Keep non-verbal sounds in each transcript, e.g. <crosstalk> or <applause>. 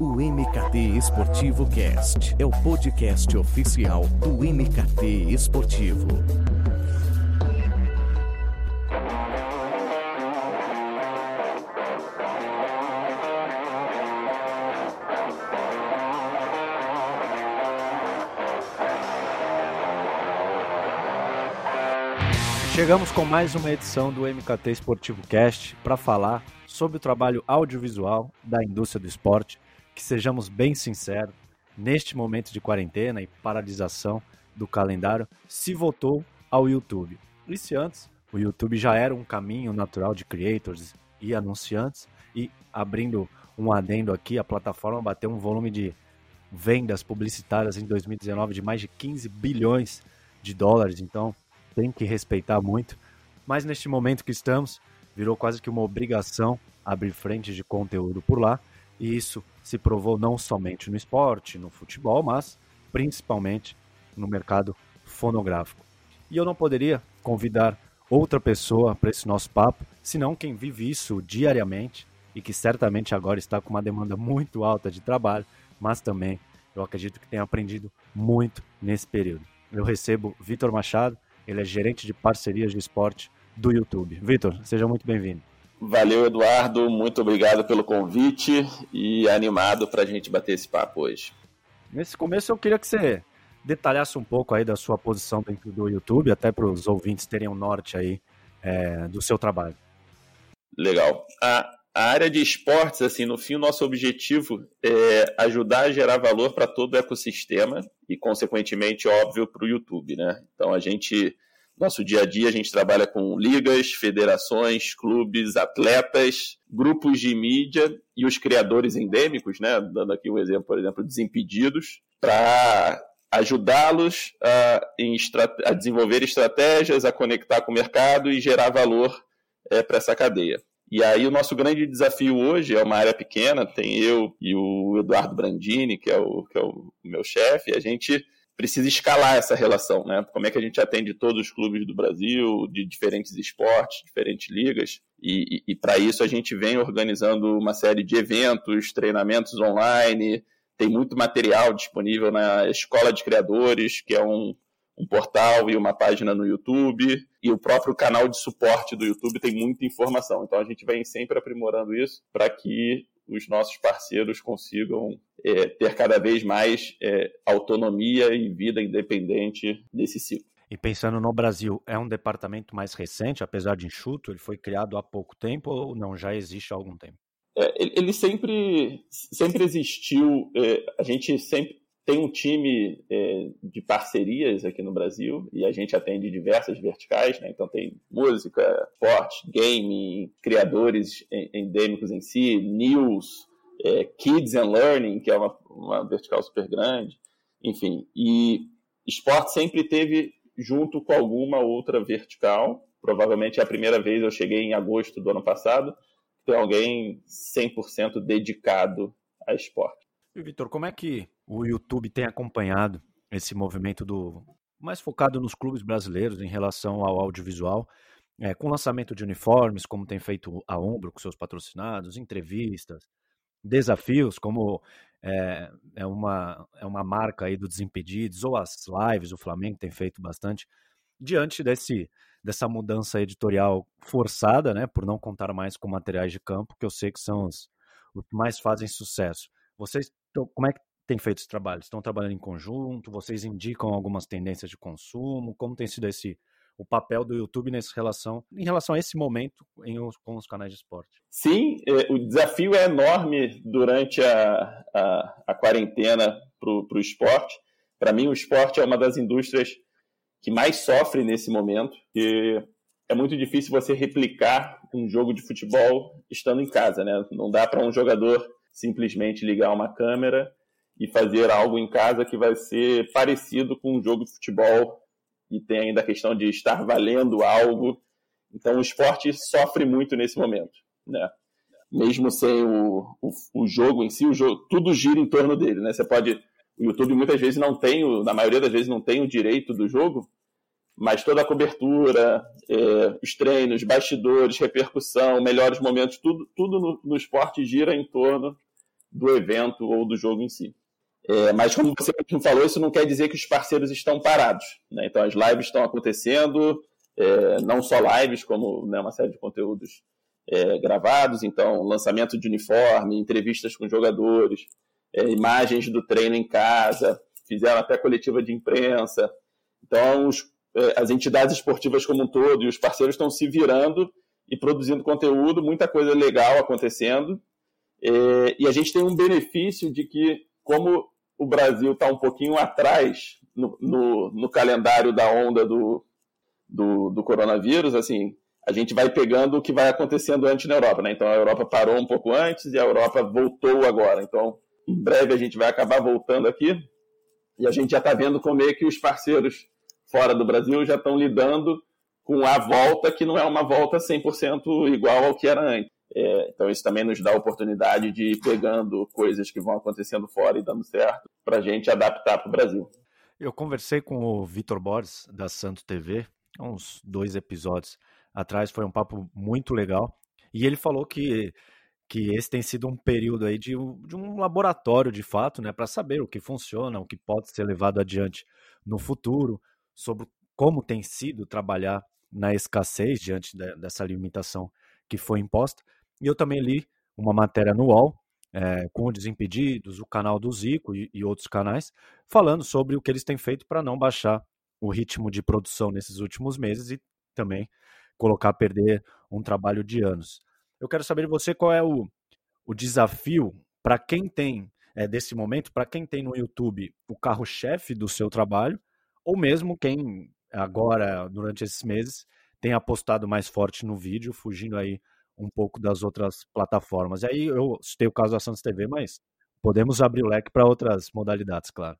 O MKT Esportivo Cast é o podcast oficial do MKT Esportivo. Chegamos com mais uma edição do MKT Esportivo Cast para falar sobre o trabalho audiovisual da indústria do esporte. Que sejamos bem sinceros, neste momento de quarentena e paralisação do calendário, se voltou ao YouTube. E se antes o YouTube já era um caminho natural de creators e anunciantes, e abrindo um adendo aqui, a plataforma bateu um volume de vendas publicitárias em 2019 de mais de 15 bilhões de dólares, então tem que respeitar muito. Mas neste momento que estamos, virou quase que uma obrigação abrir frentes de conteúdo por lá. E isso se provou não somente no esporte, no futebol, mas principalmente no mercado fonográfico. E eu não poderia convidar outra pessoa para esse nosso papo, senão quem vive isso diariamente e que certamente agora está com uma demanda muito alta de trabalho, mas também eu acredito que tem aprendido muito nesse período. Eu recebo Vitor Machado, ele é gerente de parcerias de esporte do YouTube. Vitor, seja muito bem-vindo. Valeu, Eduardo. Muito obrigado pelo convite e animado para a gente bater esse papo hoje. Nesse começo, eu queria que você detalhasse um pouco aí da sua posição dentro do YouTube, até para os ouvintes terem um norte aí é, do seu trabalho. Legal. A, a área de esportes, assim, no fim, o nosso objetivo é ajudar a gerar valor para todo o ecossistema e, consequentemente, óbvio, para o YouTube, né? Então, a gente, nosso dia a dia, a gente trabalha com ligas, federações, clubes, atletas, grupos de mídia e os criadores endêmicos, né? Dando aqui um exemplo, por exemplo, Desimpedidos, para ajudá-los a, a, desenvolver estratégias, a conectar com o mercado e gerar valor é, para essa cadeia. E aí o nosso grande desafio hoje é uma área pequena, tem eu e o Eduardo Brandini, que é o, que é o meu chefe, a gente precisa escalar essa relação, né? Como é que a gente atende todos os clubes do Brasil, de diferentes esportes, diferentes ligas, e, e, e para isso a gente vem organizando uma série de eventos, treinamentos online, tem muito material disponível na Escola de Criadores, que é um, um portal e uma página no YouTube, e o próprio canal de suporte do YouTube tem muita informação. Então a gente vem sempre aprimorando isso para que os nossos parceiros consigam é, ter cada vez mais é, autonomia e vida independente nesse ciclo. E pensando no Brasil, é um departamento mais recente, apesar de enxuto? Ele foi criado há pouco tempo ou não? Já existe há algum tempo? É, ele sempre, sempre existiu. É, a gente sempre tem um time é, de parcerias aqui no Brasil e a gente atende diversas verticais, né? então tem música, esporte, game, criadores endêmicos em si, news, é, kids and learning, que é uma, uma vertical super grande, enfim. E esporte sempre teve junto com alguma outra vertical. Provavelmente é a primeira vez eu cheguei em agosto do ano passado, tem alguém 100% dedicado a esporte. E Vitor, como é que o YouTube tem acompanhado esse movimento do mais focado nos clubes brasileiros em relação ao audiovisual, é, com lançamento de uniformes, como tem feito a Ombro com seus patrocinados, entrevistas, desafios, como é, é, uma, é uma marca aí do Desimpedidos, ou as lives, o Flamengo tem feito bastante, diante desse, dessa mudança editorial forçada, né, por não contar mais com materiais de campo, que eu sei que são os, os que mais fazem sucesso. Vocês, como é que tem feito esse trabalho? Estão trabalhando em conjunto? Vocês indicam algumas tendências de consumo? Como tem sido esse o papel do YouTube nessa relação, em relação a esse momento em, com os canais de esporte? Sim, é, o desafio é enorme durante a, a, a quarentena para o esporte. Para mim, o esporte é uma das indústrias que mais sofre nesse momento, e é muito difícil você replicar um jogo de futebol estando em casa, né? Não dá para um jogador simplesmente ligar uma câmera e fazer algo em casa que vai ser parecido com um jogo de futebol e tem ainda a questão de estar valendo algo. Então o esporte sofre muito nesse momento, né? Mesmo sem o, o, o jogo em si, o jogo, tudo gira em torno dele, né? Você pode, o YouTube muitas vezes não tem, na maioria das vezes não tem o direito do jogo, mas toda a cobertura, é, os treinos, bastidores, repercussão, melhores momentos, tudo, tudo no, no esporte gira em torno do evento ou do jogo em si. É, mas, como você falou, isso não quer dizer que os parceiros estão parados. Né? Então, as lives estão acontecendo, é, não só lives, como né, uma série de conteúdos é, gravados. Então, lançamento de uniforme, entrevistas com jogadores, é, imagens do treino em casa, fizeram até coletiva de imprensa. Então, os, é, as entidades esportivas como um todo e os parceiros estão se virando e produzindo conteúdo, muita coisa legal acontecendo. É, e a gente tem um benefício de que, como o Brasil está um pouquinho atrás no, no, no, calendário da onda do, do, do, coronavírus, assim, a gente vai pegando o que vai acontecendo antes na Europa, né? Então a Europa parou um pouco antes e a Europa voltou agora. Então, em breve a gente vai acabar voltando aqui e a gente já está vendo como é que os parceiros fora do Brasil já estão lidando com a volta que não é uma volta 100% igual ao que era antes. É, então, isso também nos dá a oportunidade de ir pegando coisas que vão acontecendo fora e dando certo para a gente adaptar para o Brasil. Eu conversei com o Vitor Borges, da Santo TV, uns dois episódios atrás, foi um papo muito legal. E ele falou que, que esse tem sido um período aí de, de um laboratório, de fato, né, para saber o que funciona, o que pode ser levado adiante no futuro, sobre como tem sido trabalhar na escassez diante de, dessa limitação que foi imposta. E eu também li uma matéria no UOL, é, com o Desimpedidos, o canal do Zico e, e outros canais, falando sobre o que eles têm feito para não baixar o ritmo de produção nesses últimos meses e também colocar a perder um trabalho de anos. Eu quero saber de você qual é o, o desafio para quem tem, é, desse momento, para quem tem no YouTube o carro-chefe do seu trabalho, ou mesmo quem agora, durante esses meses, tem apostado mais forte no vídeo, fugindo aí um pouco das outras plataformas. E aí eu citei o caso da Santos TV, mas podemos abrir o leque para outras modalidades, claro.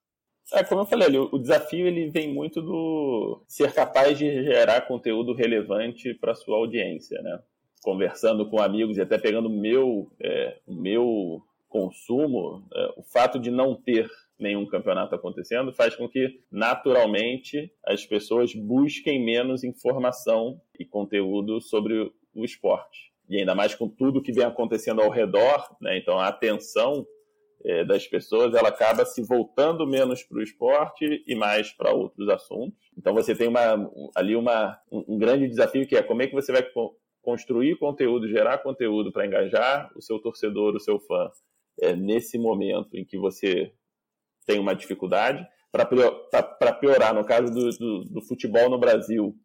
É, como eu falei, o desafio ele vem muito do ser capaz de gerar conteúdo relevante para sua audiência, né? Conversando com amigos e até pegando meu, é, meu consumo, é, o fato de não ter nenhum campeonato acontecendo faz com que, naturalmente, as pessoas busquem menos informação e conteúdo sobre o esporte e ainda mais com tudo que vem acontecendo ao redor, né? então a atenção é, das pessoas ela acaba se voltando menos para o esporte e mais para outros assuntos. Então você tem uma, ali uma, um, grande desafio que é como é que você vai construir conteúdo, gerar conteúdo para engajar o seu torcedor, o seu fã, é, nesse momento em que você tem uma dificuldade. Para piorar, no caso do, do, do futebol no Brasil,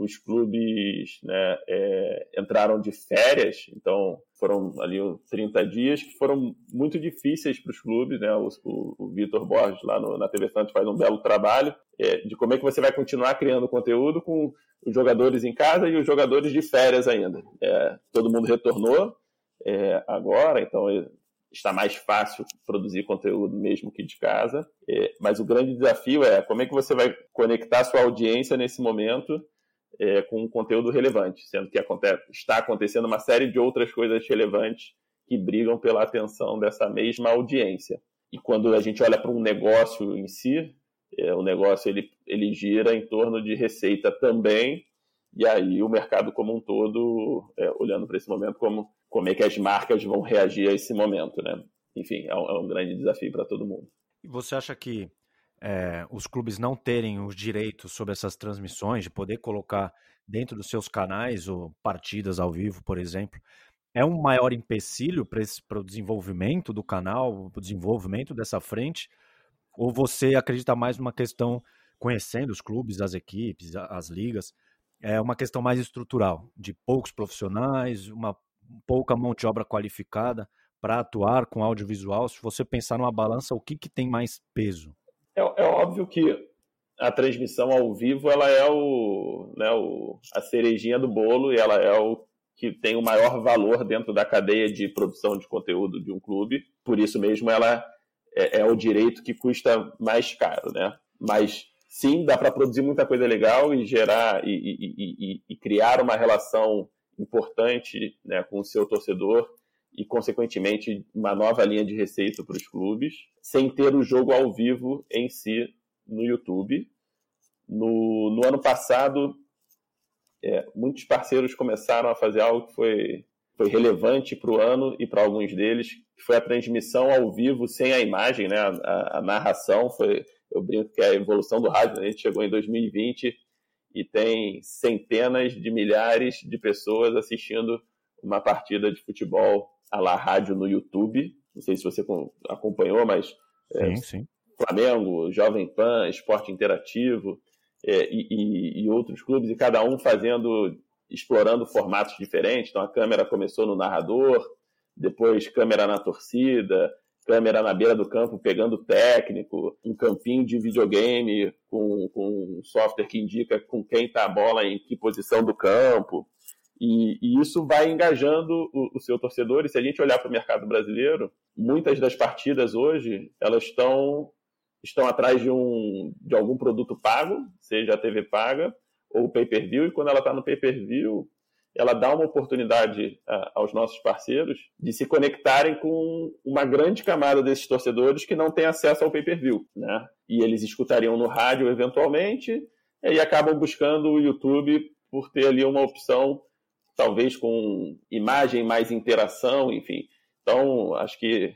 os clubes né, é, entraram de férias, então foram ali 30 dias que foram muito difíceis para os clubes. Né? O, o, o Vitor Borges, lá no, na TV Santos, faz um belo trabalho é, de como é que você vai continuar criando conteúdo com os jogadores em casa e os jogadores de férias ainda. É, todo mundo retornou é, agora, então é, está mais fácil produzir conteúdo mesmo que de casa. É, mas o grande desafio é como é que você vai conectar sua audiência nesse momento é, com conteúdo relevante, sendo que acontece, está acontecendo uma série de outras coisas relevantes que brigam pela atenção dessa mesma audiência. E quando a gente olha para um negócio em si, é, o negócio ele, ele gira em torno de receita também, e aí o mercado como um todo, é, olhando para esse momento, como, como é que as marcas vão reagir a esse momento, né? Enfim, é um, é um grande desafio para todo mundo. E você acha que é, os clubes não terem os direitos sobre essas transmissões, de poder colocar dentro dos seus canais ou partidas ao vivo, por exemplo, é um maior empecilho para o desenvolvimento do canal, o desenvolvimento dessa frente? Ou você acredita mais numa questão, conhecendo os clubes, as equipes, as ligas, é uma questão mais estrutural, de poucos profissionais, uma pouca mão de obra qualificada para atuar com audiovisual? Se você pensar numa balança, o que, que tem mais peso? É, é óbvio que a transmissão ao vivo ela é o, né, o, a cerejinha do bolo e ela é o que tem o maior valor dentro da cadeia de produção de conteúdo de um clube. Por isso mesmo ela é, é o direito que custa mais caro, né? Mas sim, dá para produzir muita coisa legal e gerar e, e, e, e criar uma relação importante né, com o seu torcedor e, consequentemente, uma nova linha de receita para os clubes, sem ter o jogo ao vivo em si no YouTube. No, no ano passado, é, muitos parceiros começaram a fazer algo que foi, foi relevante para o ano e para alguns deles, que foi a transmissão ao vivo sem a imagem, né? A, a, a, narração foi, eu brinco que é a evolução do rádio, né? a gente chegou em 2020 e tem centenas de milhares de pessoas assistindo uma partida de futebol à la rádio no YouTube. Não sei se você acompanhou, mas é, sim, é, sim. Flamengo, Jovem Pan, Esporte Interativo é, e, e, e outros clubes, e cada um fazendo explorando formatos diferentes. Então a câmera começou no narrador, depois câmera na torcida, câmera na beira do campo pegando técnico, um campinho de videogame com, com um software que indica com quem está a bola em que posição do campo. E, e isso vai engajando o, o, seu torcedor. E se a gente olhar para o mercado brasileiro, muitas das partidas hoje elas estão estão atrás de um de algum produto pago, seja a TV paga, ou pay-per-view, e quando ela está no pay-per-view, ela dá uma oportunidade uh, aos nossos parceiros de se conectarem com uma grande camada desses torcedores que não tem acesso ao pay-per-view, né? E eles escutariam no rádio eventualmente e acabam buscando o YouTube por ter ali uma opção talvez com imagem mais interação, enfim. Então, acho que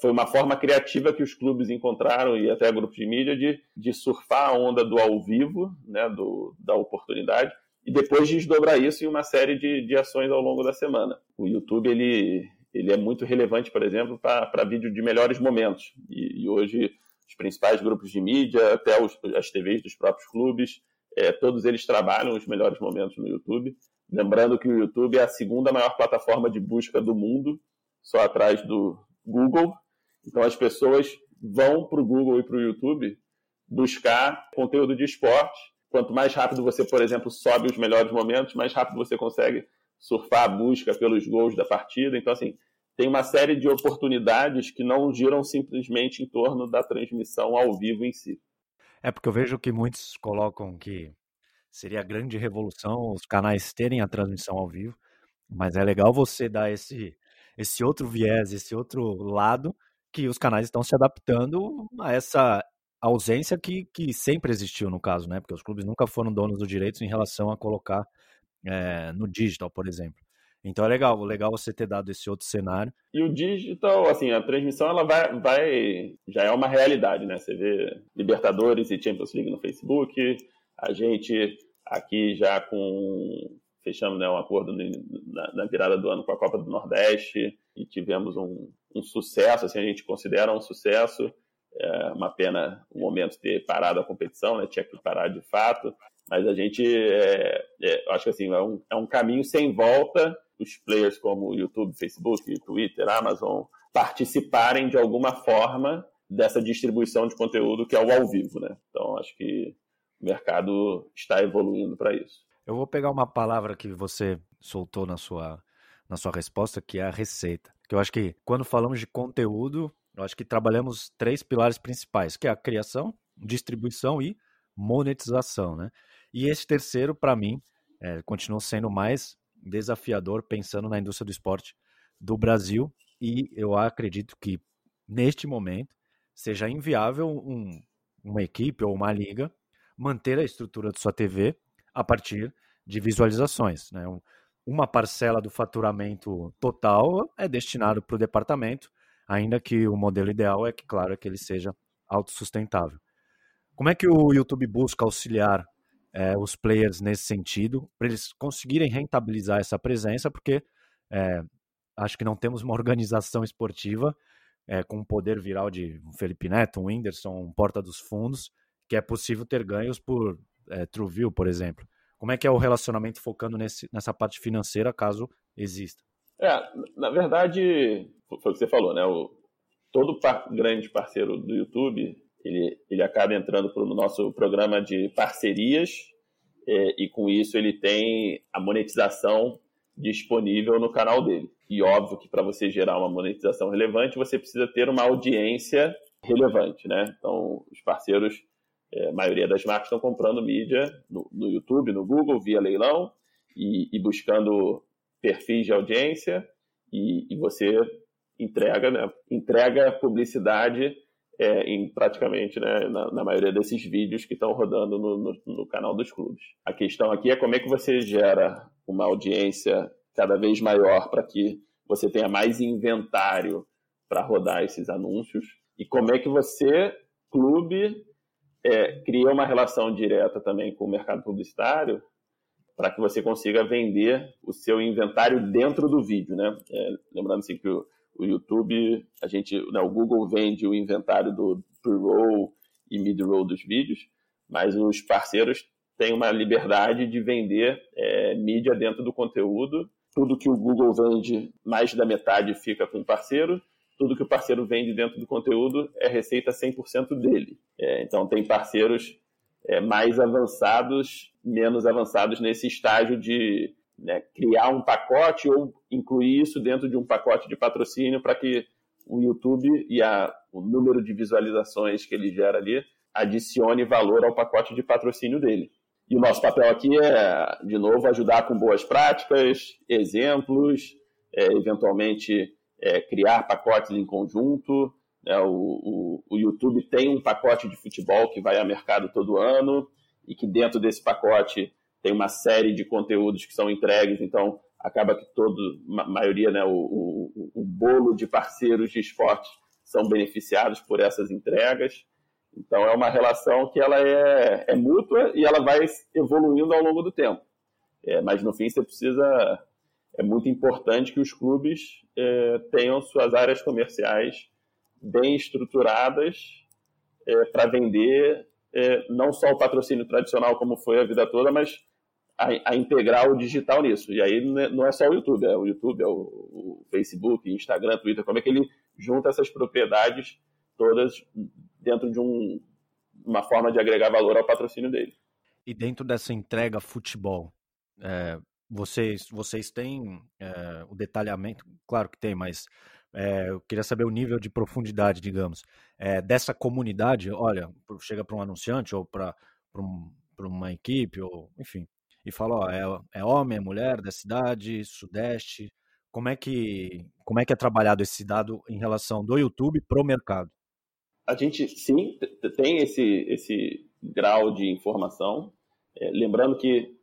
foi uma forma criativa que os clubes encontraram e até grupos de mídia de, de surfar a onda do ao vivo, né, do, da oportunidade, e depois desdobrar isso em uma série de, de ações ao longo da semana. O YouTube ele, ele é muito relevante, por exemplo, para vídeo de melhores momentos. E, e, hoje os principais grupos de mídia, até os, as TVs dos próprios clubes, é, todos eles trabalham os melhores momentos no YouTube. Lembrando que o YouTube é a segunda maior plataforma de busca do mundo, só atrás do Google então as pessoas vão para o Google e para o YouTube buscar conteúdo de esporte. Quanto mais rápido você, por exemplo, sobe os melhores momentos, mais rápido você consegue surfar a busca pelos gols da partida. Então, assim, tem uma série de oportunidades que não giram simplesmente em torno da transmissão ao vivo em si. É porque eu vejo que muitos colocam que seria a grande revolução os canais terem a transmissão ao vivo, mas é legal você dar esse, esse outro viés, esse outro lado, que os canais estão se adaptando a essa ausência que, que sempre existiu no caso, né? Porque os clubes nunca foram donos dos direitos em relação a colocar é, no digital, por exemplo. Então é legal, legal você ter dado esse outro cenário. E o digital, assim, a transmissão ela vai, vai já é uma realidade, né? Você vê Libertadores e Champions League no Facebook, a gente aqui já com fechamos né, um acordo na, na, virada do ano com a Copa do Nordeste e tivemos um, um sucesso, assim, a gente considera um sucesso. É uma pena o momento ter parado a competição, né? tinha que parar de fato, mas a gente, é, é, acho que assim, é um, é um caminho sem volta os players como YouTube, Facebook, Twitter, Amazon participarem de alguma forma dessa distribuição de conteúdo que é o ao vivo, né? Então acho que o mercado está evoluindo para isso. Eu vou pegar uma palavra que você soltou na sua, na sua resposta, que é a receita. Que eu acho que quando falamos de conteúdo, eu acho que trabalhamos três pilares principais, que é a criação, distribuição e monetização, né? E esse terceiro, para mim, é, continua sendo mais desafiador pensando na indústria do esporte do Brasil e eu acredito que neste momento seja inviável um, uma equipe ou uma liga manter a estrutura de sua TV a partir de visualizações. Né? Uma parcela do faturamento total é destinado para o departamento, ainda que o modelo ideal é que, claro, é que ele seja autossustentável. Como é que o YouTube busca auxiliar é, os players nesse sentido, para eles conseguirem rentabilizar essa presença, porque é, acho que não temos uma <laughs> organização esportiva é, com um poder viral de um Felipe Neto, um Whindersson, um Porta dos Fundos, que é possível ter ganhos por é, TrueView, por exemplo. Como é que é o relacionamento focando nesse, nessa parte financeira, caso exista? É, na verdade, foi o que você falou, né? O, todo par, grande parceiro do YouTube, ele, ele acaba entrando para o nosso programa de parcerias é, e com isso ele tem a monetização disponível no canal dele. E óbvio que para você gerar uma monetização relevante, você precisa ter uma audiência relevante, né? Então, os parceiros é, a maioria das marcas estão comprando mídia no, no YouTube, no Google, via leilão e, e buscando perfis de audiência e, e você entrega, né, entrega publicidade é, em praticamente né, na, na, maioria desses vídeos que estão rodando no, no, no, canal dos clubes. A questão aqui é como é que você gera uma audiência cada vez maior para que você tenha mais inventário para rodar esses anúncios? E como é que você, clube, é, cria uma relação direta também com o mercado publicitário para que você consiga vender o seu inventário dentro do vídeo, né? É, lembrando assim que o, o, YouTube, a gente, né, o Google vende o inventário do pre-roll e mid-roll dos vídeos, mas os parceiros têm uma liberdade de vender é, mídia dentro do conteúdo. Tudo que o Google vende, mais da metade fica com o parceiro. Tudo que o parceiro vende dentro do conteúdo é receita 100% dele. É, então, tem parceiros é, mais avançados, menos avançados nesse estágio de né, criar um pacote ou incluir isso dentro de um pacote de patrocínio para que o YouTube e a, o número de visualizações que ele gera ali adicione valor ao pacote de patrocínio dele. E o nosso papel aqui é, de novo, ajudar com boas práticas, exemplos, é, eventualmente é, criar pacotes em conjunto, né? O, o, o, YouTube tem um pacote de futebol que vai a mercado todo ano e que dentro desse pacote tem uma série de conteúdos que são entregues, então acaba que todo, a maioria, né, o, o, o bolo de parceiros de esporte são beneficiados por essas entregas. Então é uma relação que ela é, é mútua e ela vai evoluindo ao longo do tempo. É, mas no fim você precisa é muito importante que os clubes é, tenham suas áreas comerciais bem estruturadas é, para vender é, não só o patrocínio tradicional como foi a vida toda, mas a, a, integrar o digital nisso. E aí não é só o YouTube, é o YouTube, é o, o Facebook, Instagram, Twitter, como é que ele junta essas propriedades todas dentro de um, uma forma de agregar valor ao patrocínio dele. E dentro dessa entrega futebol, é, vocês, vocês têm é, o detalhamento, claro que tem, mas é, eu queria saber o nível de profundidade, digamos, é, dessa comunidade. Olha, chega para um anunciante ou para um, uma equipe, ou enfim, e fala: ó, é, é homem, é mulher da cidade, sudeste. Como é que como é que é trabalhado esse dado em relação do YouTube para o mercado? A gente sim tem esse esse grau de informação. Lembrando que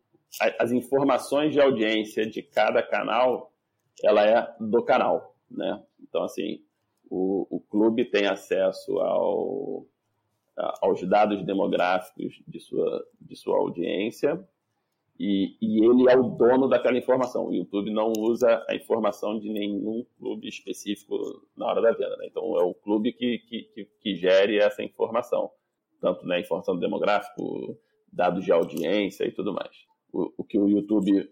as informações de audiência de cada canal ela é do canal né? Então, assim, o, o clube tem acesso ao, aos dados demográficos de sua, de sua audiência e, e, ele é o dono daquela informação. O YouTube não usa a informação de nenhum clube específico na hora da venda. Né? Então, é o clube que, que, que, gere essa informação, tanto né, informação demográfica, dados de audiência e tudo mais. O, o que o YouTube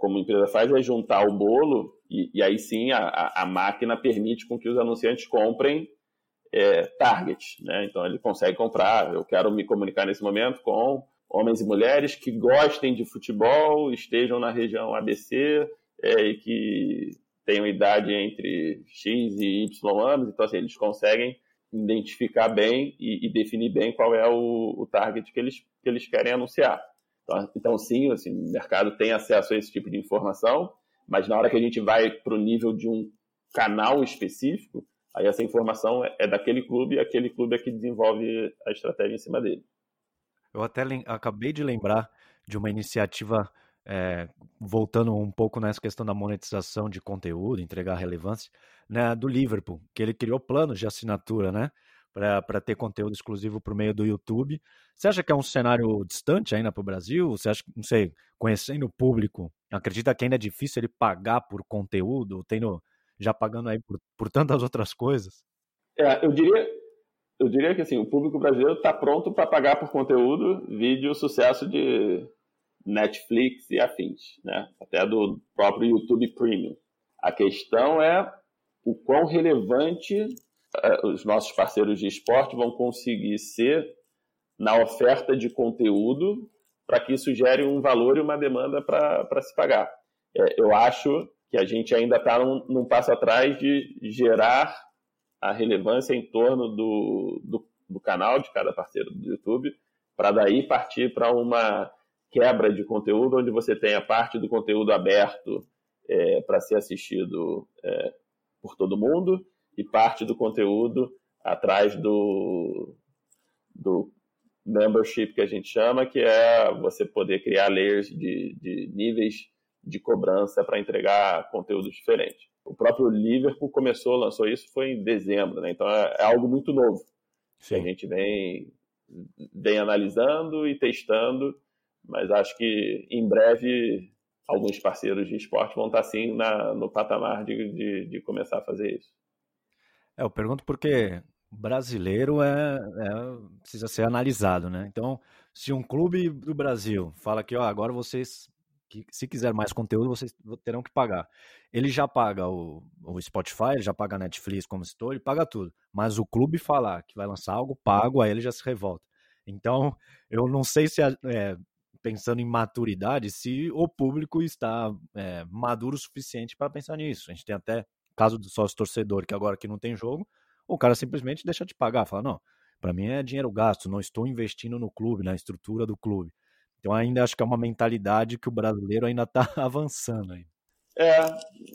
como empresa faz é juntar o bolo e, e aí sim a, a, máquina permite com que os anunciantes comprem é, target, né? Então ele consegue comprar. Eu quero me comunicar nesse momento com homens e mulheres que gostem de futebol, estejam na região ABC é, e que tenham idade entre X e Y anos. Então assim, eles conseguem identificar bem e, e definir bem qual é o, o target que eles, que eles querem anunciar. Então, então, sim, assim, o mercado tem acesso a esse tipo de informação, mas na hora que a gente vai para o nível de um canal específico, aí essa informação é, é daquele clube e aquele clube é que desenvolve a estratégia em cima dele. Eu até acabei de lembrar de uma iniciativa é, voltando um pouco nessa questão da monetização de conteúdo, entregar relevância, né, do Liverpool, que ele criou planos de assinatura, né? Para ter conteúdo exclusivo por meio do YouTube. Você acha que é um cenário distante ainda para o Brasil? Você acha não sei, conhecendo o público, acredita que ainda é difícil ele pagar por conteúdo, tendo, já pagando aí por, por tantas outras coisas? É, eu diria, eu diria que assim, o público brasileiro está pronto para pagar por conteúdo, vídeo sucesso de Netflix e afins, né? até do próprio YouTube Premium. A questão é o quão relevante os nossos parceiros de esporte vão conseguir ser na oferta de conteúdo para que isso gere um valor e uma demanda para se pagar. É, eu acho que a gente ainda está num, num, passo atrás de gerar a relevância em torno do, do, do canal de cada parceiro do YouTube, para daí partir para uma quebra de conteúdo, onde você tem a parte do conteúdo aberto é, para ser assistido é, por todo mundo, e parte do conteúdo atrás do, do membership que a gente chama, que é você poder criar layers de, de níveis de cobrança para entregar conteúdos diferentes. O próprio Liverpool começou, lançou isso, foi em dezembro, né? então é, é algo muito novo. Sim. A gente vem, vem analisando e testando, mas acho que em breve alguns parceiros de esporte vão estar sim na, no patamar de, de, de começar a fazer isso. É, eu pergunto porque brasileiro é, é, precisa ser analisado, né? Então, se um clube do Brasil fala que ó, agora vocês que se quiser mais conteúdo, vocês terão que pagar. Ele já paga o, o Spotify, ele já paga a Netflix, como citou, ele paga tudo. Mas o clube falar que vai lançar algo pago, aí ele já se revolta. Então, eu não sei se, é, pensando em maturidade, se o público está é, maduro o suficiente para pensar nisso. A gente tem até caso do sócio torcedor, que agora que não tem jogo, o cara simplesmente deixa de pagar, fala, não, para mim é dinheiro gasto, não estou investindo no clube, na estrutura do clube. Então ainda acho que é uma mentalidade que o brasileiro ainda está <laughs> avançando. Aí. É,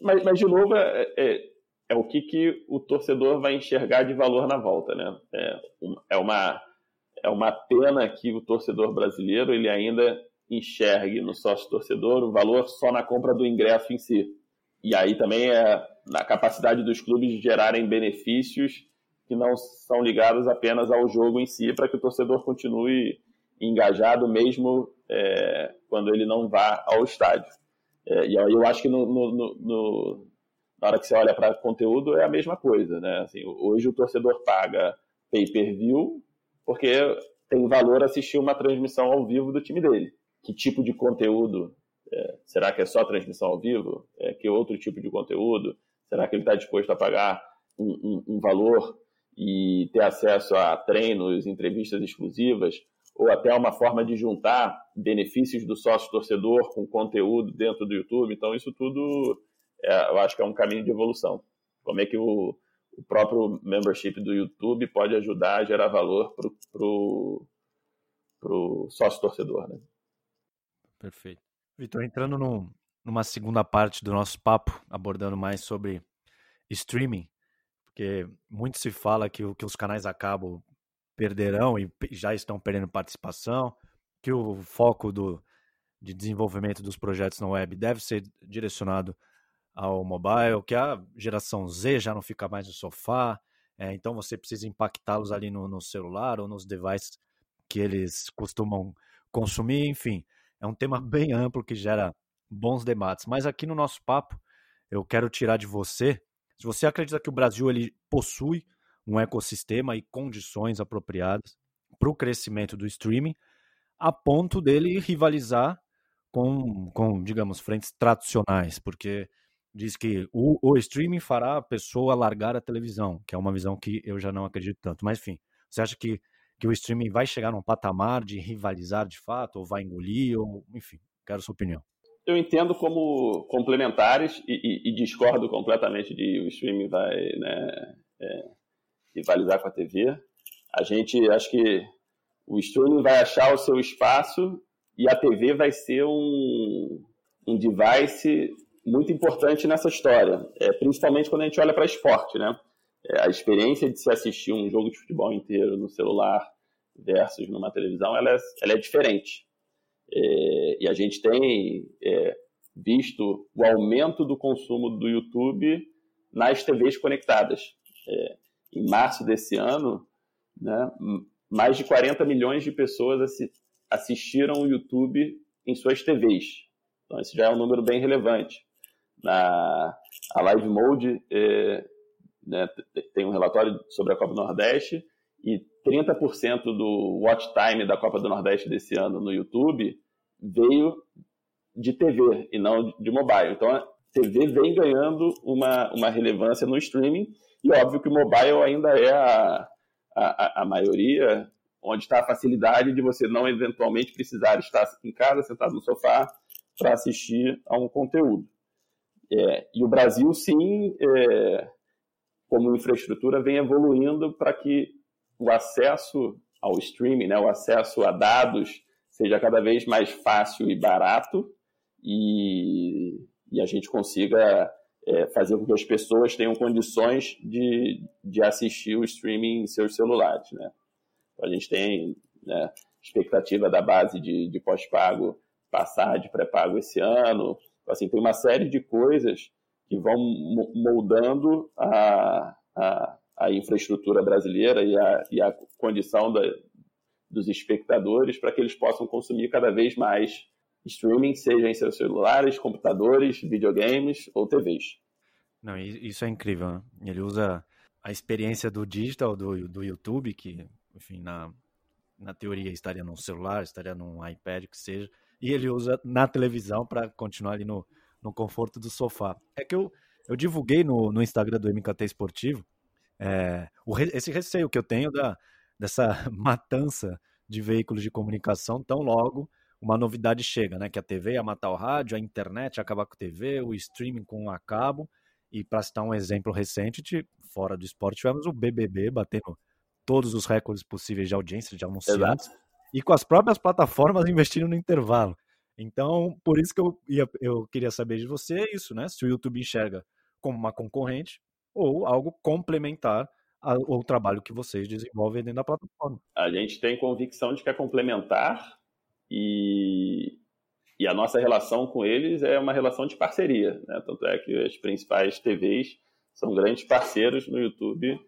mas, mas de novo, é, é, é, o que, que o torcedor vai enxergar de valor na volta, né? É, é, uma, é uma pena que o torcedor brasileiro ele ainda enxergue no sócio torcedor o valor só na compra do ingresso em si. E aí também é na capacidade dos clubes de gerarem benefícios que não são ligados apenas ao jogo em si, para que o torcedor continue engajado mesmo é, quando ele não vá ao estádio. É, e eu acho que no, no, no, na hora que você olha para conteúdo é a mesma coisa. Né? Assim, hoje o torcedor paga pay-per-view porque tem valor assistir uma transmissão ao vivo do time dele. Que tipo de conteúdo? É, será que é só transmissão ao vivo? É, que outro tipo de conteúdo? Será que ele está disposto a pagar um, um, um valor e ter acesso a treinos, entrevistas exclusivas? ou até uma forma de juntar benefícios do sócio torcedor com conteúdo dentro do YouTube. Então, isso tudo é, eu acho que é um caminho de evolução. Como é que o, o próprio membership do YouTube pode ajudar a gerar valor para o pro sócio torcedor. Né? Perfeito. Vitor, entrando no, numa segunda parte do nosso papo, abordando mais sobre streaming, porque muito se fala que, que os canais acabam perderão e já estão perdendo participação, que o foco do, de desenvolvimento dos projetos na web deve ser direcionado ao mobile, que a geração Z já não fica mais no sofá, é, então você precisa impactá-los ali no, no, celular ou nos devices que eles costumam consumir, enfim, é um tema <laughs> bem amplo que gera bons debates. Mas aqui no nosso papo, eu quero tirar de você, se você acredita que o Brasil ele possui um ecossistema e condições apropriadas para o crescimento do streaming, a ponto dele rivalizar com, com, digamos, frentes tradicionais, porque diz que o, o streaming fará a pessoa largar a televisão, que é uma visão que eu já não acredito tanto. Mas, enfim, você acha que, que o streaming vai chegar num patamar de rivalizar de fato, ou vai engolir, ou, enfim, quero sua opinião. Eu entendo como complementares e, e, e discordo completamente de o streaming vai né, é, rivalizar com a TV. A gente, acho que o streaming vai achar o seu espaço e a TV vai ser um, um device muito importante nessa história, é, principalmente quando a gente olha para esporte, né? É, a experiência de se assistir um jogo de futebol inteiro no celular versus numa televisão, ela é, ela é diferente. É, e a gente tem é, visto o aumento do consumo do YouTube nas TVs conectadas. É, em março desse ano, né, mais de 40 milhões de pessoas assistiram o YouTube em suas TVs. Então, esse já é um número bem relevante. Na, a Live Mode é, né, tem um relatório sobre a Copa Nordeste e 30% do watch time da Copa do Nordeste desse ano no YouTube veio de TV e não de mobile. Então, a TV vem ganhando uma, uma relevância no streaming e óbvio que o mobile ainda é a, a, a maioria, onde está a facilidade de você não eventualmente precisar estar em casa, sentado no sofá, para assistir a um conteúdo. É, e o Brasil, sim, é, como infraestrutura, vem evoluindo para que o acesso ao streaming, né, o acesso a dados, seja cada vez mais fácil e barato e, e a gente consiga é, fazer com que as pessoas tenham condições de, de assistir o streaming em seus celulares. Né? Então, a gente tem né, expectativa da base de, de pós-pago passar de pré-pago esse ano, Assim, tem uma série de coisas que vão moldando a, a, a infraestrutura brasileira e a, e a condição da, dos espectadores para que eles possam consumir cada vez mais streaming, seja em seus celulares, computadores, videogames ou TVs. Não, isso é incrível, né? Ele usa a experiência do digital, do, do YouTube, que, enfim, na, na teoria estaria num celular, estaria num iPad, que seja, e ele usa na televisão para continuar ali no, no conforto do sofá. É que eu, eu divulguei no, no Instagram do MKT Esportivo é, o, esse receio que eu tenho da, dessa <laughs> matança de veículos de comunicação tão logo uma novidade chega, né? Que a TV ia matar o rádio, a internet ia acabar com a TV, o streaming com a cabo. E para citar um exemplo recente, de, fora do esporte, tivemos o BBB batendo todos os recordes possíveis de audiência, de anunciantes, Exato. e com as próprias plataformas <laughs> investindo no intervalo. Então, por isso que eu, ia, eu queria saber de você isso, né? Se o YouTube enxerga como uma concorrente ou algo complementar ao trabalho que vocês desenvolvem dentro da plataforma. A gente tem convicção de que é complementar e, e a nossa relação com eles é uma relação de parceria. Né? Tanto é que as principais TVs são grandes parceiros no YouTube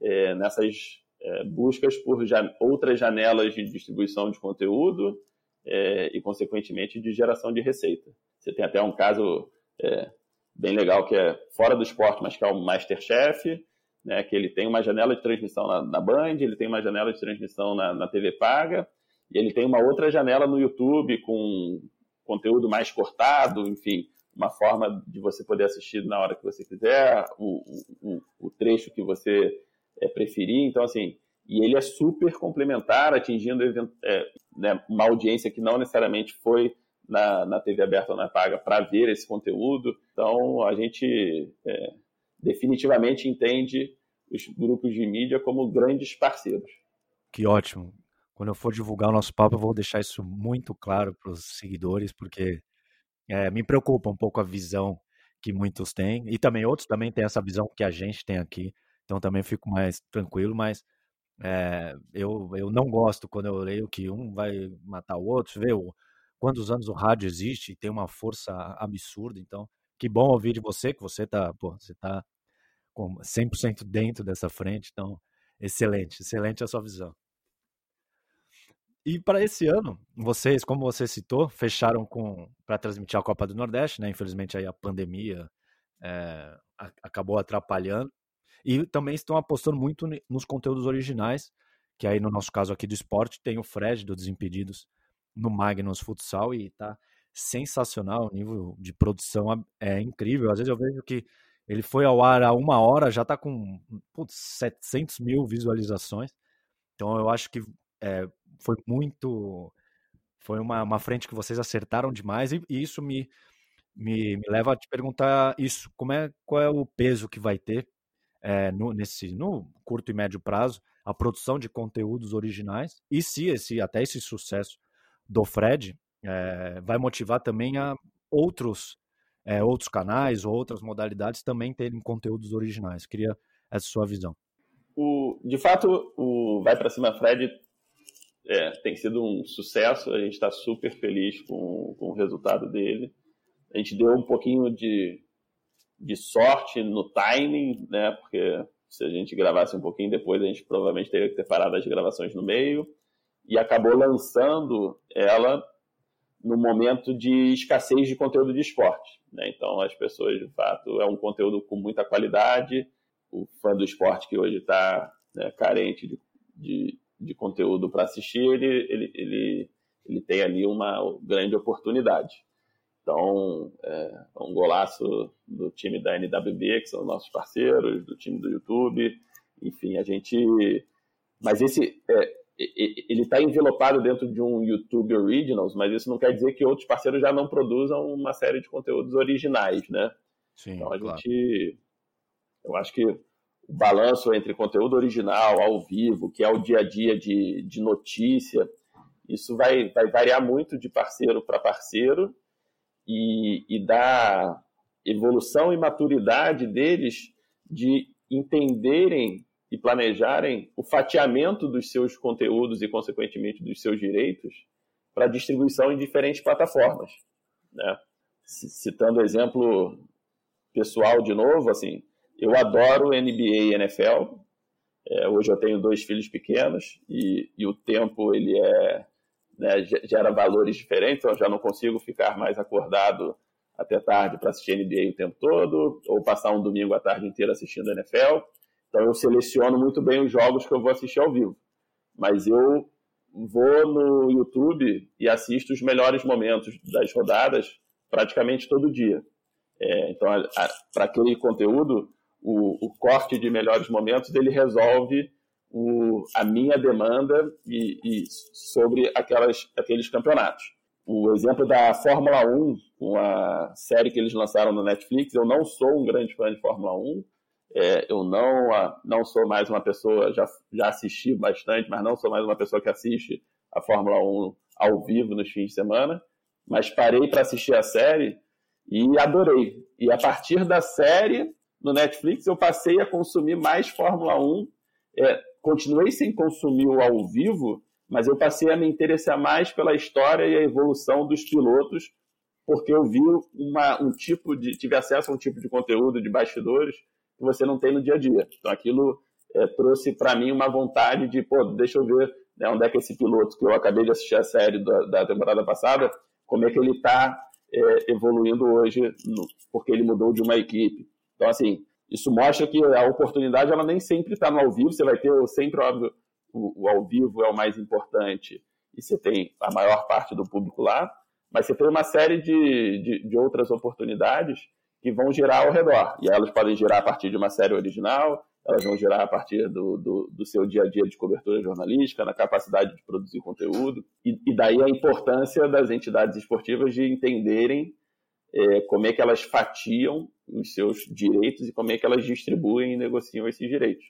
é, nessas é, buscas por jan outras janelas de distribuição de conteúdo é, e, consequentemente, de geração de receita. Você tem até um caso é, bem legal que é fora do esporte, mas que é o Masterchef, né, que ele tem uma janela de transmissão na, na Band, ele tem uma janela de transmissão na, na TV Paga, e ele tem uma outra janela no YouTube com conteúdo mais cortado, enfim, uma forma de você poder assistir na hora que você quiser, o, o, o trecho que você é, preferir. Então, assim, e ele é super complementar, atingindo é, né, uma audiência que não necessariamente foi na, na TV aberta ou na paga para ver esse conteúdo. Então, a gente é, definitivamente entende os grupos de mídia como grandes parceiros. Que ótimo. Quando eu for divulgar o nosso papo, eu vou deixar isso muito claro para os seguidores, porque é, me preocupa um pouco a visão que muitos têm, e também outros também têm essa visão que a gente tem aqui, então também fico mais tranquilo, mas é, eu, eu não gosto quando eu leio que um vai matar o outro, vê o, quantos anos o rádio existe e tem uma força absurda, então que bom ouvir de você, que você está você tá com 100% dentro dessa frente, então excelente, excelente a sua visão. E para esse ano, vocês, como você citou, fecharam com para transmitir a Copa do Nordeste, né? Infelizmente aí a pandemia é, acabou atrapalhando. E também estão apostando muito nos conteúdos originais, que aí no nosso caso aqui do esporte tem o Fred do Desimpedidos no Magnus Futsal e tá sensacional, o nível de produção é incrível. Às vezes eu vejo que ele foi ao ar há uma hora, já tá com putz, 700 mil visualizações. Então eu acho que é, foi muito. Foi uma, uma frente que vocês acertaram demais e, e isso me, me, me, leva a te perguntar isso. Como é, qual é o peso que vai ter é, no, nesse, no curto e médio prazo a produção de conteúdos originais e se esse, até esse sucesso do Fred é, vai motivar também a outros, é, outros canais ou outras modalidades também terem conteúdos originais. Queria essa sua visão. O, de fato, o Vai para Cima Fred é, tem sido um sucesso, a gente está super feliz com, com o resultado dele. A gente deu um pouquinho de, de sorte no timing, né? Porque se a gente gravasse um pouquinho depois, a gente provavelmente teria que ter parado as gravações no meio. E acabou lançando ela no momento de escassez de conteúdo de esporte. Né? Então, as pessoas, de fato, é um conteúdo com muita qualidade. O fã do esporte que hoje está né, carente de, de de conteúdo para assistir, ele, ele, ele, ele tem ali uma grande oportunidade. Então, é, é um golaço do time da NWB, que são nossos parceiros, do time do YouTube, enfim, a gente. Mas esse. É, ele está envelopado dentro de um YouTube Originals, mas isso não quer dizer que outros parceiros já não produzam uma série de conteúdos originais, né? Sim, então a claro. gente. Eu acho que o balanço entre conteúdo original, ao vivo, que é o dia a dia de, de notícia, isso vai, vai variar muito de parceiro para parceiro e, e da evolução e maturidade deles de entenderem e planejarem o fatiamento dos seus conteúdos e, consequentemente, dos seus direitos para distribuição em diferentes plataformas. Né? citando exemplo pessoal de novo, assim, eu adoro NBA e NFL. É, hoje eu tenho dois filhos pequenos e, e o tempo ele é né, gera valores diferentes. Eu já não consigo ficar mais acordado até tarde para assistir NBA o tempo todo ou passar um domingo à tarde inteira assistindo NFL. Então eu seleciono muito bem os jogos que eu vou assistir ao vivo. Mas eu vou no YouTube e assisto os melhores momentos das rodadas praticamente todo dia. É, então, para aquele conteúdo, o, o, corte de melhores momentos ele resolve o, a minha demanda e, e, sobre aquelas, aqueles campeonatos. O exemplo da Fórmula 1, uma série que eles lançaram no Netflix, eu não sou um grande fã de Fórmula 1, é, eu não, não sou mais uma pessoa, já, já assisti bastante, mas não sou mais uma pessoa que assiste a Fórmula 1 ao vivo nos fins de semana, mas parei para assistir a série e adorei. E a partir da série no Netflix eu passei a consumir mais Fórmula 1. É, continuei sem consumir o ao vivo, mas eu passei a me interessar mais pela história e a evolução dos pilotos, porque eu vi uma, um tipo de. tive acesso a um tipo de conteúdo de bastidores que você não tem no dia a dia. Então aquilo é, trouxe para mim uma vontade de, pô, deixa eu ver né, onde é que esse piloto, que eu acabei de assistir a série da, da temporada passada, como é que ele está é, evoluindo hoje, no, porque ele mudou de uma equipe. Então, assim, isso mostra que a oportunidade ela nem sempre está no ao vivo, você vai ter sempre, óbvio, o, o, ao vivo é o mais importante e você tem a maior parte do público lá, mas você tem uma série de, de, de outras oportunidades que vão girar ao redor. E elas podem girar a partir de uma série original, elas vão girar a partir do, do, do, seu dia a dia de cobertura jornalística, na capacidade de produzir conteúdo, e, e daí a importância das entidades esportivas de entenderem é, como é que elas fatiam os seus direitos e como é que elas distribuem e negociam esses direitos.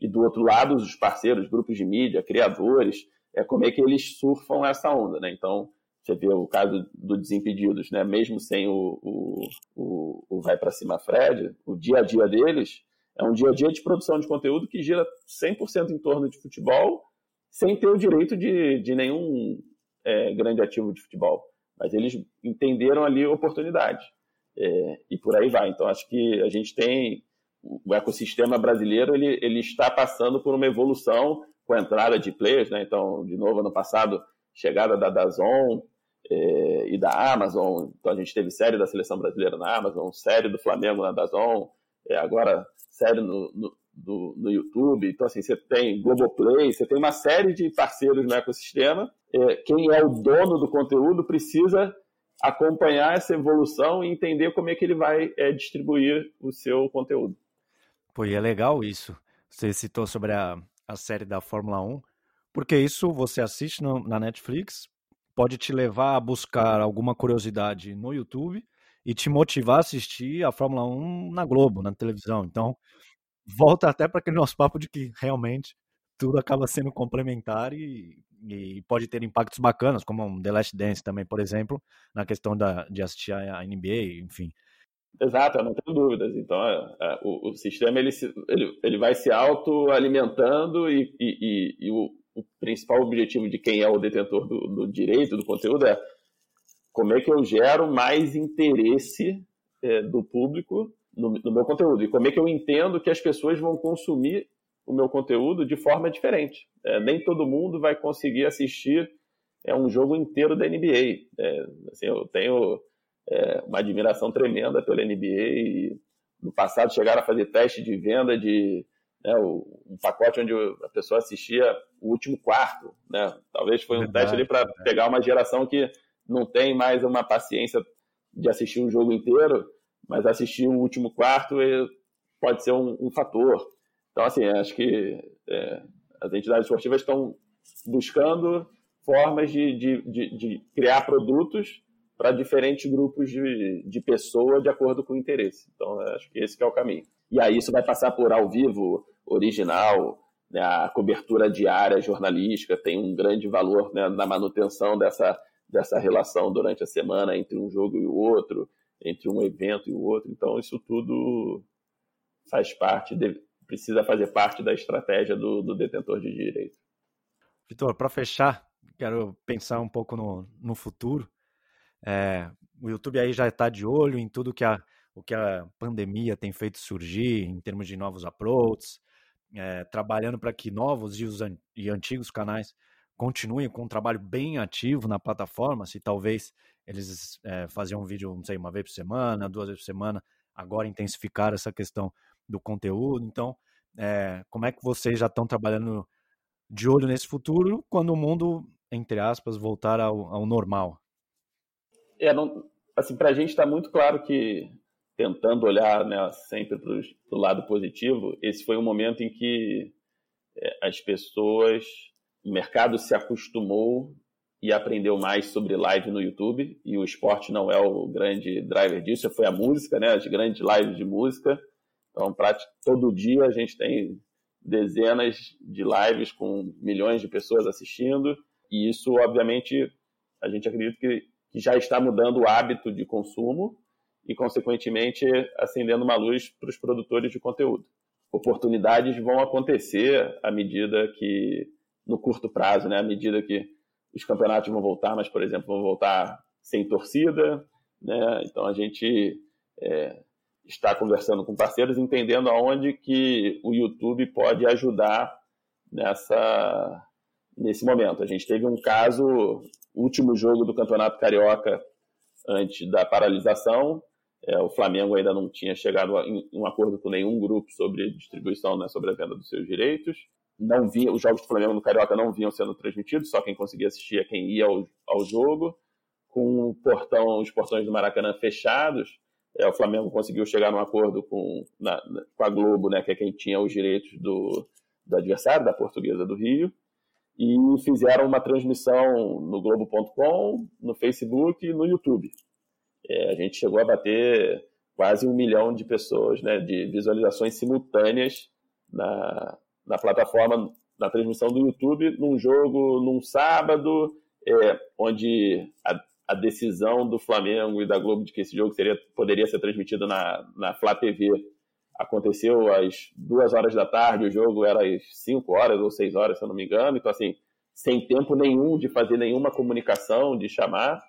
E do outro lado, os parceiros, grupos de mídia, criadores, é como é que eles surfam essa onda, né? Então, você vê o caso do Desimpedidos, né? Mesmo sem o, o, o, o Vai para Cima Fred, o dia a dia deles é um dia a dia de produção de conteúdo que gira 100% em torno de futebol, sem ter o direito de, de nenhum é, grande ativo de futebol. Mas eles entenderam ali oportunidade. É, e por aí vai. Então, acho que a gente tem. O ecossistema brasileiro ele, ele está passando por uma evolução com a entrada de players. Né? Então, de novo, ano passado, chegada da Dazon é, e da Amazon. Então, a gente teve série da seleção brasileira na Amazon, série do Flamengo na Dazon. É, agora série no, no, do, no YouTube. Então, assim, você tem Globoplay, você tem uma série de parceiros no ecossistema. É, quem é o dono do conteúdo precisa acompanhar essa evolução e entender como é que ele vai é, distribuir o seu conteúdo. Pô, e é legal isso. Você citou sobre a, a série da Fórmula 1, porque isso você assiste no, na Netflix, pode te levar a buscar alguma curiosidade no YouTube e te motivar a assistir a Fórmula 1 na Globo, na televisão. Então, volta até para aquele nosso papo de que realmente tudo acaba sendo complementar e, e, pode ter impactos bacanas, como um The Last Dance também, por exemplo, na questão da, de assistir a NBA, enfim. Exato, não tenho dúvidas. Então, é, é, o, o, sistema ele, se, ele, ele vai se autoalimentando e, e, e o, o, principal objetivo de quem é o detentor do, do direito, do conteúdo, é como é que eu gero mais interesse é, do público no, no, meu conteúdo e como é que eu entendo que as pessoas vão consumir o meu conteúdo de forma diferente. É, nem todo mundo vai conseguir assistir é, um jogo inteiro da NBA. É, assim, eu tenho é, uma admiração tremenda pela NBA e no passado chegaram a fazer teste de venda de né, um pacote onde a pessoa assistia o último quarto. Né? Talvez foi um verdade, teste ali para pegar uma geração que não tem mais uma paciência de assistir um jogo inteiro, mas assistir o último quarto pode ser um, um fator. Então, assim, acho que é, as entidades esportivas estão buscando formas de, de, de, de criar produtos para diferentes grupos de, de pessoas de acordo com o interesse. Então, acho que esse que é o caminho. E aí isso vai passar por ao vivo, original, né, a cobertura diária jornalística tem um grande valor né, na manutenção dessa dessa relação durante a semana entre um jogo e o outro, entre um evento e o outro. Então, isso tudo faz parte, de, precisa fazer parte da estratégia do, do detentor de direito. Vitor, para fechar, quero pensar um pouco no, no futuro. É, o YouTube aí já está de olho em tudo que a, o que a pandemia tem feito surgir em termos de novos approaches, é, trabalhando para que novos e, os an e antigos canais continuem com um trabalho bem ativo na plataforma, se talvez eles é, faziam um vídeo, não sei, uma vez por semana, duas vezes por semana, agora intensificar essa questão do conteúdo. Então, é, como é que vocês já estão trabalhando de olho nesse futuro quando o mundo, entre aspas, voltar ao, ao normal? É, não, assim, para a gente está muito claro que tentando olhar né, sempre para o lado positivo, esse foi um momento em que é, as pessoas, o mercado se acostumou e aprendeu mais sobre live no YouTube, e o esporte não é o grande driver disso, foi a música, né, as grandes lives de música. Então, todo dia a gente tem dezenas de lives com milhões de pessoas assistindo, e isso, obviamente, a gente acredita que, que já está mudando o hábito de consumo, e, consequentemente, acendendo uma luz para os produtores de conteúdo. Oportunidades vão acontecer à medida que, no curto prazo, né, à medida que os campeonatos vão voltar, mas, por exemplo, vão voltar sem torcida. Né? Então, a gente é, está conversando com parceiros, entendendo aonde que o YouTube pode ajudar nessa, nesse momento. A gente teve um caso, último jogo do Campeonato Carioca antes da paralisação, é, o Flamengo ainda não tinha chegado a um acordo com nenhum grupo sobre distribuição, né, sobre a venda dos seus direitos. Não via, os jogos do Flamengo no Carioca não vinham sendo transmitidos, só quem conseguia assistir é quem ia ao, ao jogo. Com portão, os portões do Maracanã fechados, é, o Flamengo conseguiu chegar num acordo com, na, com a Globo, né, que é quem tinha os direitos do, do adversário, da Portuguesa do Rio, e fizeram uma transmissão no Globo.com, no Facebook e no YouTube. É, a gente chegou a bater quase um milhão de pessoas, né, de visualizações simultâneas na, na plataforma, na transmissão do YouTube, num jogo num sábado, é, onde a, a, decisão do Flamengo e da Globo de que esse jogo seria, poderia ser transmitido na, na Flá TV aconteceu às duas horas da tarde, o jogo era às cinco horas ou seis horas, se eu não me engano, então assim, sem tempo nenhum de fazer nenhuma comunicação, de chamar,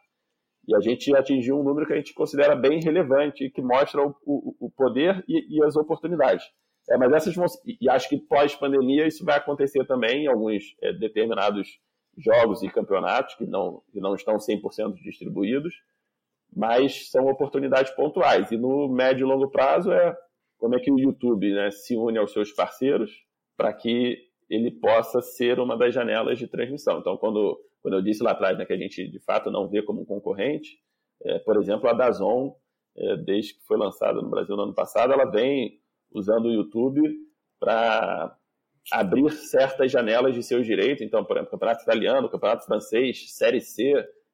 e a gente atingiu um número que a gente considera bem relevante, que mostra o, o, o poder e, e, as oportunidades. É, mas essas vão, e acho que pós-pandemia isso vai acontecer também em alguns é, determinados jogos e campeonatos que não, que não estão 100% distribuídos, mas são oportunidades pontuais. E no médio e longo prazo é como é que o YouTube né, se une aos seus parceiros para que ele possa ser uma das janelas de transmissão. Então, quando quando eu disse lá atrás né, que a gente de fato não vê como concorrente, é, por exemplo, a Dazon, é, desde que foi lançada no Brasil no ano passado, ela vem usando o YouTube para abrir certas janelas de seus direitos. Então, por exemplo, Campeonato Italiano, Campeonato Francês, Série C,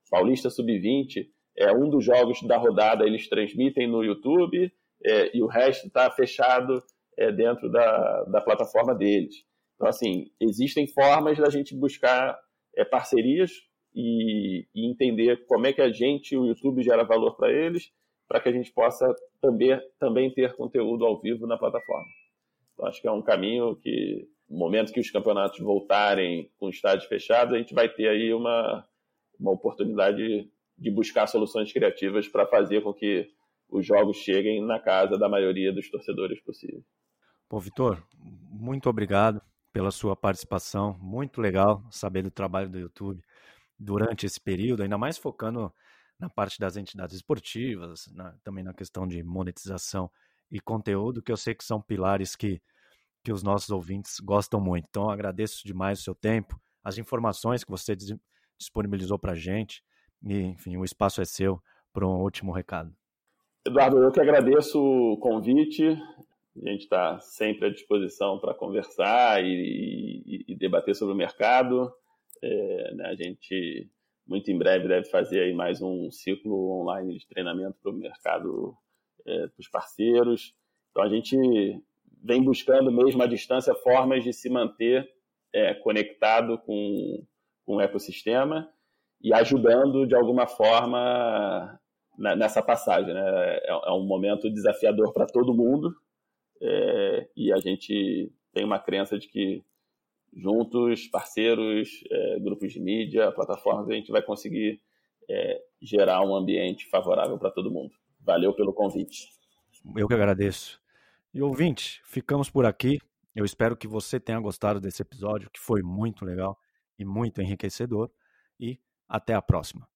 Paulista Sub-20, é um dos jogos da rodada eles transmitem no YouTube é, e o resto está fechado é, dentro da, da plataforma deles. Então, assim, existem formas da gente buscar é, parcerias e, e, entender como é que a gente, o YouTube, gera valor para eles, para que a gente possa também, também ter conteúdo ao vivo na plataforma. Então, acho que é um caminho que, no momento que os campeonatos voltarem com estádios fechados, a gente vai ter aí uma, uma oportunidade de buscar soluções criativas para fazer com que os jogos cheguem na casa da maioria dos torcedores possível. Pô, Vitor, muito obrigado pela sua participação. Muito legal saber do trabalho do YouTube durante esse período, ainda mais focando na parte das entidades esportivas, na, também na questão de monetização e conteúdo, que eu sei que são pilares que, que os nossos ouvintes gostam muito. Então, agradeço demais o seu tempo, as informações que você disponibilizou para a gente. E, enfim, o espaço é seu para um último recado. Eduardo, eu que agradeço o convite. A gente está sempre à disposição para conversar e, e, e, debater sobre o mercado. É, né, a gente, muito em breve, deve fazer aí mais um ciclo online de treinamento para o mercado, é, para os parceiros. Então, a gente vem buscando mesmo à distância formas de se manter é, conectado com, com o ecossistema e ajudando de alguma forma nessa passagem. Né? É, é um momento desafiador para todo mundo, é, e a gente tem uma crença de que juntos, parceiros, é, grupos de mídia, plataformas, a gente vai conseguir é, gerar um ambiente favorável para todo mundo. Valeu pelo convite. Eu que agradeço. E ouvinte, ficamos por aqui. Eu espero que você tenha gostado desse episódio, que foi muito legal e muito enriquecedor. E até a próxima.